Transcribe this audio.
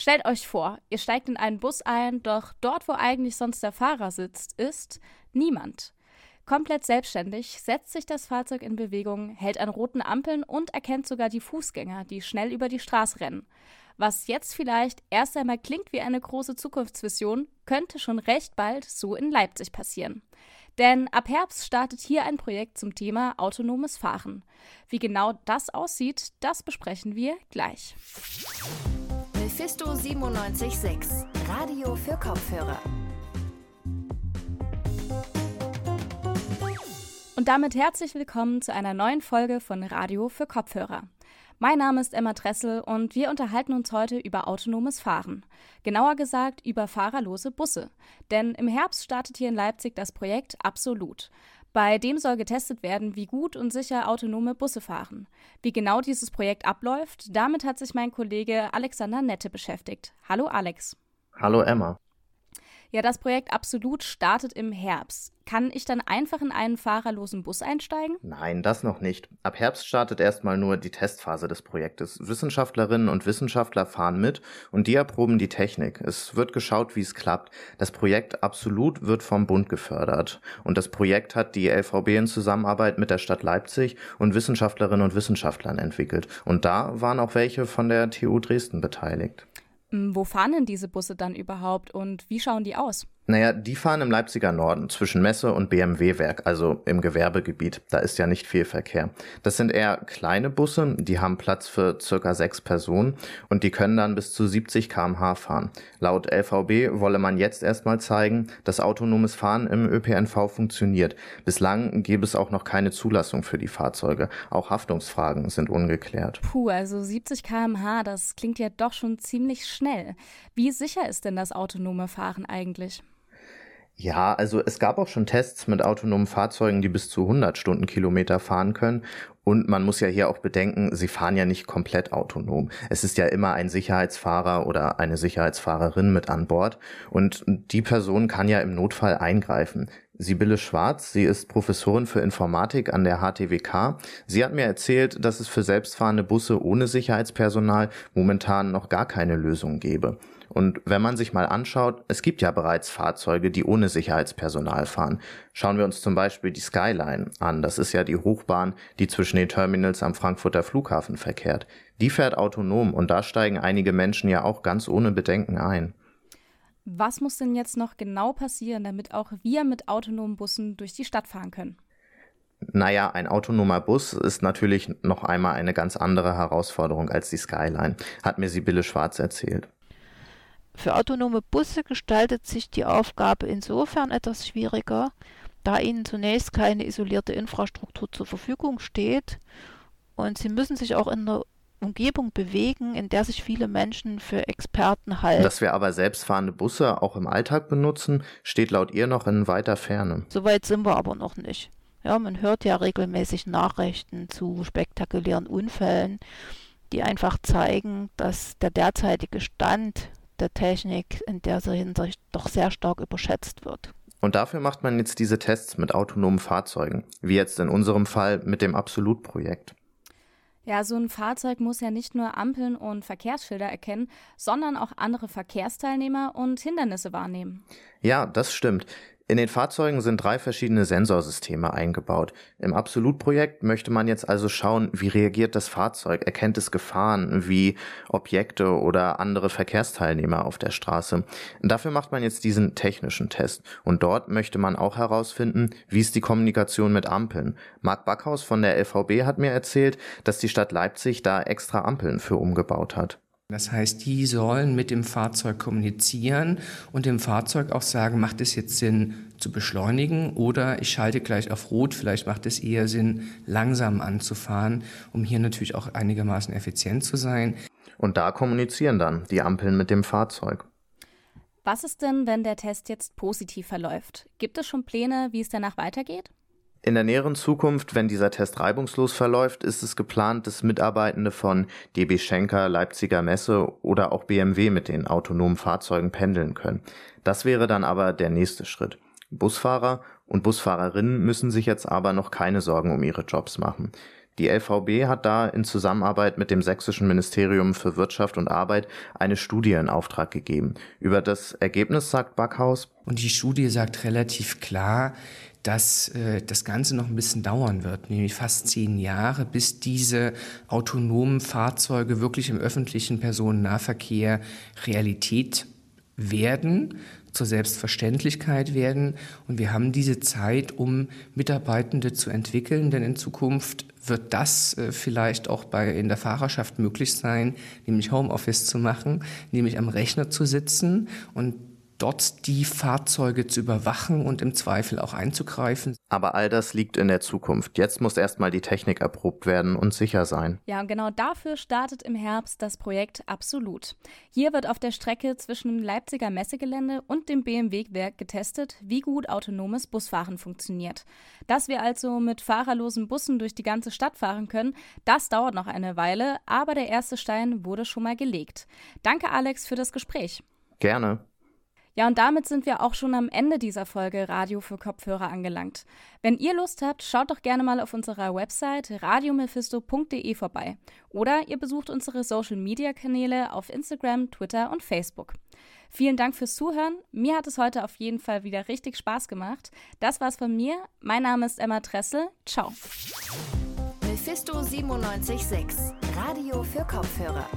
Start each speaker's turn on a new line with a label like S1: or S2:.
S1: Stellt euch vor, ihr steigt in einen Bus ein, doch dort, wo eigentlich sonst der Fahrer sitzt, ist niemand. Komplett selbstständig setzt sich das Fahrzeug in Bewegung, hält an roten Ampeln und erkennt sogar die Fußgänger, die schnell über die Straße rennen. Was jetzt vielleicht erst einmal klingt wie eine große Zukunftsvision, könnte schon recht bald so in Leipzig passieren. Denn ab Herbst startet hier ein Projekt zum Thema autonomes Fahren. Wie genau das aussieht, das besprechen wir gleich.
S2: Mephisto 976, Radio für Kopfhörer.
S1: Und damit herzlich willkommen zu einer neuen Folge von Radio für Kopfhörer. Mein Name ist Emma Dressel und wir unterhalten uns heute über autonomes Fahren. Genauer gesagt über fahrerlose Busse. Denn im Herbst startet hier in Leipzig das Projekt Absolut. Bei dem soll getestet werden, wie gut und sicher autonome Busse fahren. Wie genau dieses Projekt abläuft, damit hat sich mein Kollege Alexander Nette beschäftigt. Hallo Alex.
S3: Hallo Emma.
S1: Ja, das Projekt Absolut startet im Herbst. Kann ich dann einfach in einen fahrerlosen Bus einsteigen?
S3: Nein, das noch nicht. Ab Herbst startet erstmal nur die Testphase des Projektes. Wissenschaftlerinnen und Wissenschaftler fahren mit und die erproben die Technik. Es wird geschaut, wie es klappt. Das Projekt Absolut wird vom Bund gefördert. Und das Projekt hat die LVB in Zusammenarbeit mit der Stadt Leipzig und Wissenschaftlerinnen und Wissenschaftlern entwickelt. Und da waren auch welche von der TU Dresden beteiligt.
S1: Wo fahren denn diese Busse dann überhaupt und wie schauen die aus?
S3: Naja, die fahren im Leipziger Norden zwischen Messe und BMW-Werk, also im Gewerbegebiet. Da ist ja nicht viel Verkehr. Das sind eher kleine Busse, die haben Platz für circa sechs Personen und die können dann bis zu 70 km/h fahren. Laut LVB wolle man jetzt erstmal zeigen, dass autonomes Fahren im ÖPNV funktioniert. Bislang gäbe es auch noch keine Zulassung für die Fahrzeuge. Auch Haftungsfragen sind ungeklärt.
S1: Puh, also 70 km/h, das klingt ja doch schon ziemlich schnell. Wie sicher ist denn das autonome Fahren eigentlich?
S3: Ja, also es gab auch schon Tests mit autonomen Fahrzeugen, die bis zu 100 Stundenkilometer fahren können. Und man muss ja hier auch bedenken, sie fahren ja nicht komplett autonom. Es ist ja immer ein Sicherheitsfahrer oder eine Sicherheitsfahrerin mit an Bord. Und die Person kann ja im Notfall eingreifen. Sibylle Schwarz, sie ist Professorin für Informatik an der HTWK. Sie hat mir erzählt, dass es für selbstfahrende Busse ohne Sicherheitspersonal momentan noch gar keine Lösung gäbe. Und wenn man sich mal anschaut, es gibt ja bereits Fahrzeuge, die ohne Sicherheitspersonal fahren. Schauen wir uns zum Beispiel die Skyline an. Das ist ja die Hochbahn, die zwischen den Terminals am Frankfurter Flughafen verkehrt. Die fährt autonom und da steigen einige Menschen ja auch ganz ohne Bedenken ein.
S1: Was muss denn jetzt noch genau passieren, damit auch wir mit autonomen Bussen durch die Stadt fahren können?
S3: Naja, ein autonomer Bus ist natürlich noch einmal eine ganz andere Herausforderung als die Skyline, hat mir Sibylle Schwarz erzählt.
S4: Für autonome Busse gestaltet sich die Aufgabe insofern etwas schwieriger, da ihnen zunächst keine isolierte Infrastruktur zur Verfügung steht und sie müssen sich auch in einer Umgebung bewegen, in der sich viele Menschen für Experten halten.
S3: Dass wir aber selbstfahrende Busse auch im Alltag benutzen, steht laut ihr noch in weiter Ferne.
S4: Soweit sind wir aber noch nicht. Ja, man hört ja regelmäßig Nachrichten zu spektakulären Unfällen, die einfach zeigen, dass der derzeitige Stand der Technik in der Hinsicht doch sehr stark überschätzt wird.
S3: Und dafür macht man jetzt diese Tests mit autonomen Fahrzeugen, wie jetzt in unserem Fall mit dem Absolut-Projekt.
S1: Ja, so ein Fahrzeug muss ja nicht nur Ampeln und Verkehrsschilder erkennen, sondern auch andere Verkehrsteilnehmer und Hindernisse wahrnehmen.
S3: Ja, das stimmt. In den Fahrzeugen sind drei verschiedene Sensorsysteme eingebaut. Im Absolut-Projekt möchte man jetzt also schauen, wie reagiert das Fahrzeug, erkennt es Gefahren wie Objekte oder andere Verkehrsteilnehmer auf der Straße. Dafür macht man jetzt diesen technischen Test und dort möchte man auch herausfinden, wie ist die Kommunikation mit Ampeln. Marc Backhaus von der LVB hat mir erzählt, dass die Stadt Leipzig da extra Ampeln für umgebaut hat.
S5: Das heißt, die sollen mit dem Fahrzeug kommunizieren und dem Fahrzeug auch sagen, macht es jetzt Sinn zu beschleunigen oder ich schalte gleich auf Rot, vielleicht macht es eher Sinn, langsam anzufahren, um hier natürlich auch einigermaßen effizient zu sein.
S3: Und da kommunizieren dann die Ampeln mit dem Fahrzeug.
S1: Was ist denn, wenn der Test jetzt positiv verläuft? Gibt es schon Pläne, wie es danach weitergeht?
S3: In der näheren Zukunft, wenn dieser Test reibungslos verläuft, ist es geplant, dass Mitarbeitende von DB Schenker, Leipziger Messe oder auch BMW mit den autonomen Fahrzeugen pendeln können. Das wäre dann aber der nächste Schritt. Busfahrer und Busfahrerinnen müssen sich jetzt aber noch keine Sorgen um ihre Jobs machen. Die LVB hat da in Zusammenarbeit mit dem Sächsischen Ministerium für Wirtschaft und Arbeit eine Studie in Auftrag gegeben. Über das Ergebnis sagt Backhaus.
S5: Und die Studie sagt relativ klar, dass äh, das Ganze noch ein bisschen dauern wird, nämlich fast zehn Jahre, bis diese autonomen Fahrzeuge wirklich im öffentlichen Personennahverkehr Realität werden, zur Selbstverständlichkeit werden. Und wir haben diese Zeit, um Mitarbeitende zu entwickeln, denn in Zukunft wird das äh, vielleicht auch bei, in der Fahrerschaft möglich sein, nämlich Homeoffice zu machen, nämlich am Rechner zu sitzen und dort die Fahrzeuge zu überwachen und im Zweifel auch einzugreifen.
S3: Aber all das liegt in der Zukunft. Jetzt muss erstmal die Technik erprobt werden und sicher sein.
S1: Ja, und genau dafür startet im Herbst das Projekt Absolut. Hier wird auf der Strecke zwischen dem Leipziger Messegelände und dem BMW-Werk getestet, wie gut autonomes Busfahren funktioniert. Dass wir also mit fahrerlosen Bussen durch die ganze Stadt fahren können, das dauert noch eine Weile, aber der erste Stein wurde schon mal gelegt. Danke, Alex, für das Gespräch.
S3: Gerne.
S1: Ja, und damit sind wir auch schon am Ende dieser Folge Radio für Kopfhörer angelangt. Wenn ihr Lust habt, schaut doch gerne mal auf unserer Website radiomephisto.de vorbei. Oder ihr besucht unsere Social Media Kanäle auf Instagram, Twitter und Facebook. Vielen Dank fürs Zuhören. Mir hat es heute auf jeden Fall wieder richtig Spaß gemacht. Das war's von mir. Mein Name ist Emma Tressel. Ciao.
S2: Mephisto 976, Radio für Kopfhörer.